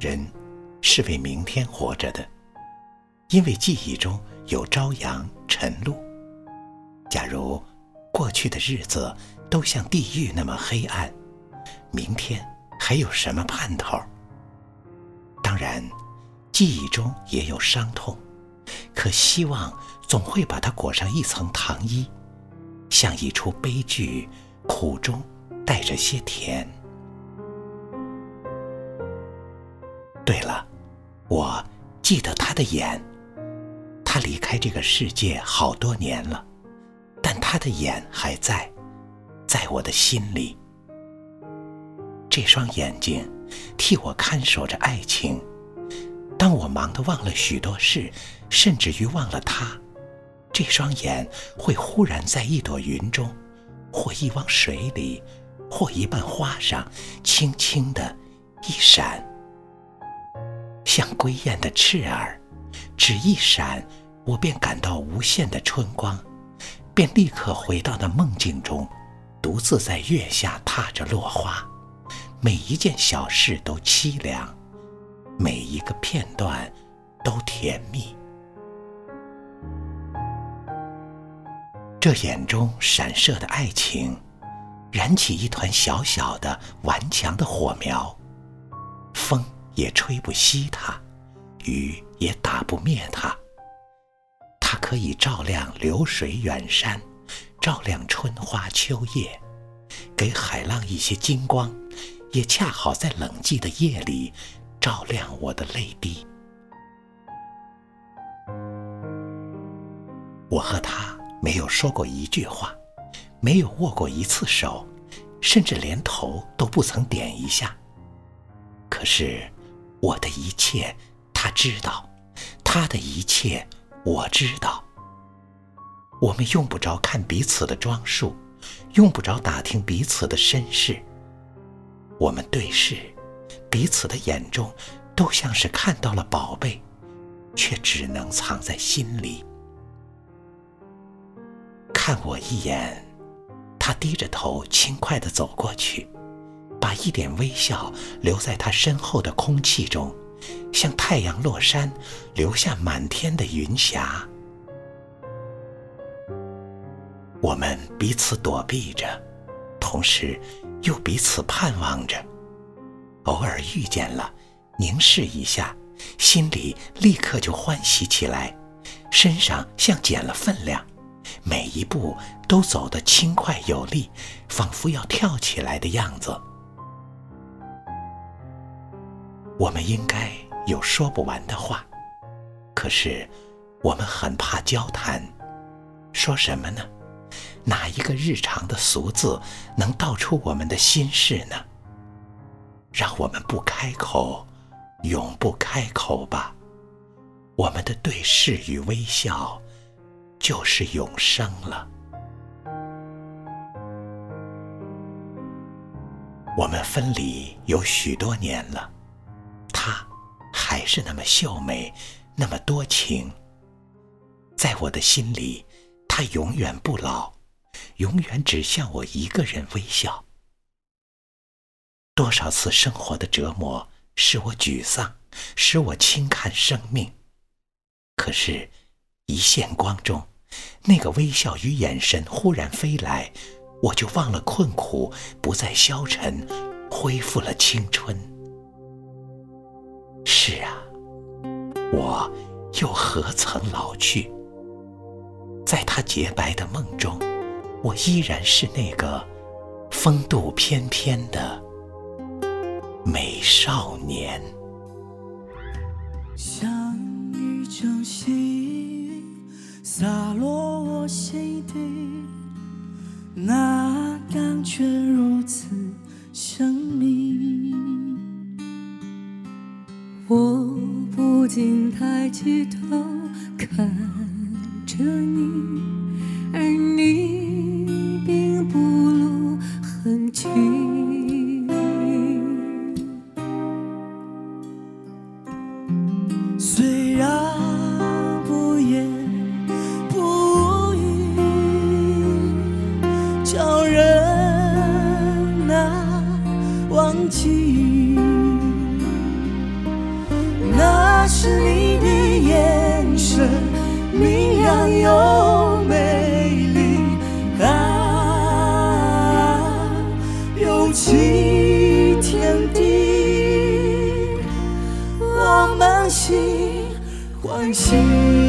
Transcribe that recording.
人是为明天活着的，因为记忆中有朝阳晨露。假如过去的日子都像地狱那么黑暗，明天还有什么盼头？当然，记忆中也有伤痛，可希望总会把它裹上一层糖衣，像一出悲剧，苦中带着些甜。对了，我记得他的眼。他离开这个世界好多年了，但他的眼还在，在我的心里。这双眼睛替我看守着爱情。当我忙得忘了许多事，甚至于忘了他，这双眼会忽然在一朵云中，或一汪水里，或一瓣花上，轻轻的一闪。像归雁的翅儿，只一闪，我便感到无限的春光，便立刻回到那梦境中，独自在月下踏着落花，每一件小事都凄凉，每一个片段都甜蜜。这眼中闪烁的爱情，燃起一团小小的顽强的火苗，也吹不熄它，雨也打不灭它。它可以照亮流水远山，照亮春花秋叶，给海浪一些金光，也恰好在冷寂的夜里照亮我的泪滴。我和他没有说过一句话，没有握过一次手，甚至连头都不曾点一下。可是。我的一切，他知道；他的一切，我知道。我们用不着看彼此的装束，用不着打听彼此的身世。我们对视，彼此的眼中都像是看到了宝贝，却只能藏在心里。看我一眼，他低着头，轻快地走过去。把一点微笑留在他身后的空气中，像太阳落山，留下满天的云霞。我们彼此躲避着，同时又彼此盼望着。偶尔遇见了，凝视一下，心里立刻就欢喜起来，身上像减了分量，每一步都走得轻快有力，仿佛要跳起来的样子。我们应该有说不完的话，可是我们很怕交谈。说什么呢？哪一个日常的俗字能道出我们的心事呢？让我们不开口，永不开口吧。我们的对视与微笑，就是永生了。我们分离有许多年了。还是那么秀美，那么多情。在我的心里，她永远不老，永远只向我一个人微笑。多少次生活的折磨使我沮丧，使我轻看生命。可是，一线光中，那个微笑与眼神忽然飞来，我就忘了困苦，不再消沉，恢复了青春。是啊，我又何曾老去？在他洁白的梦中，我依然是那个风度翩翩的美少年。像一场细雨洒落我心底，那禁抬起头看着你，而你并不露痕迹。虽然不言不语，叫人难忘记。那。是你的眼神，明亮又美丽啊，有情天地，我们心欢喜。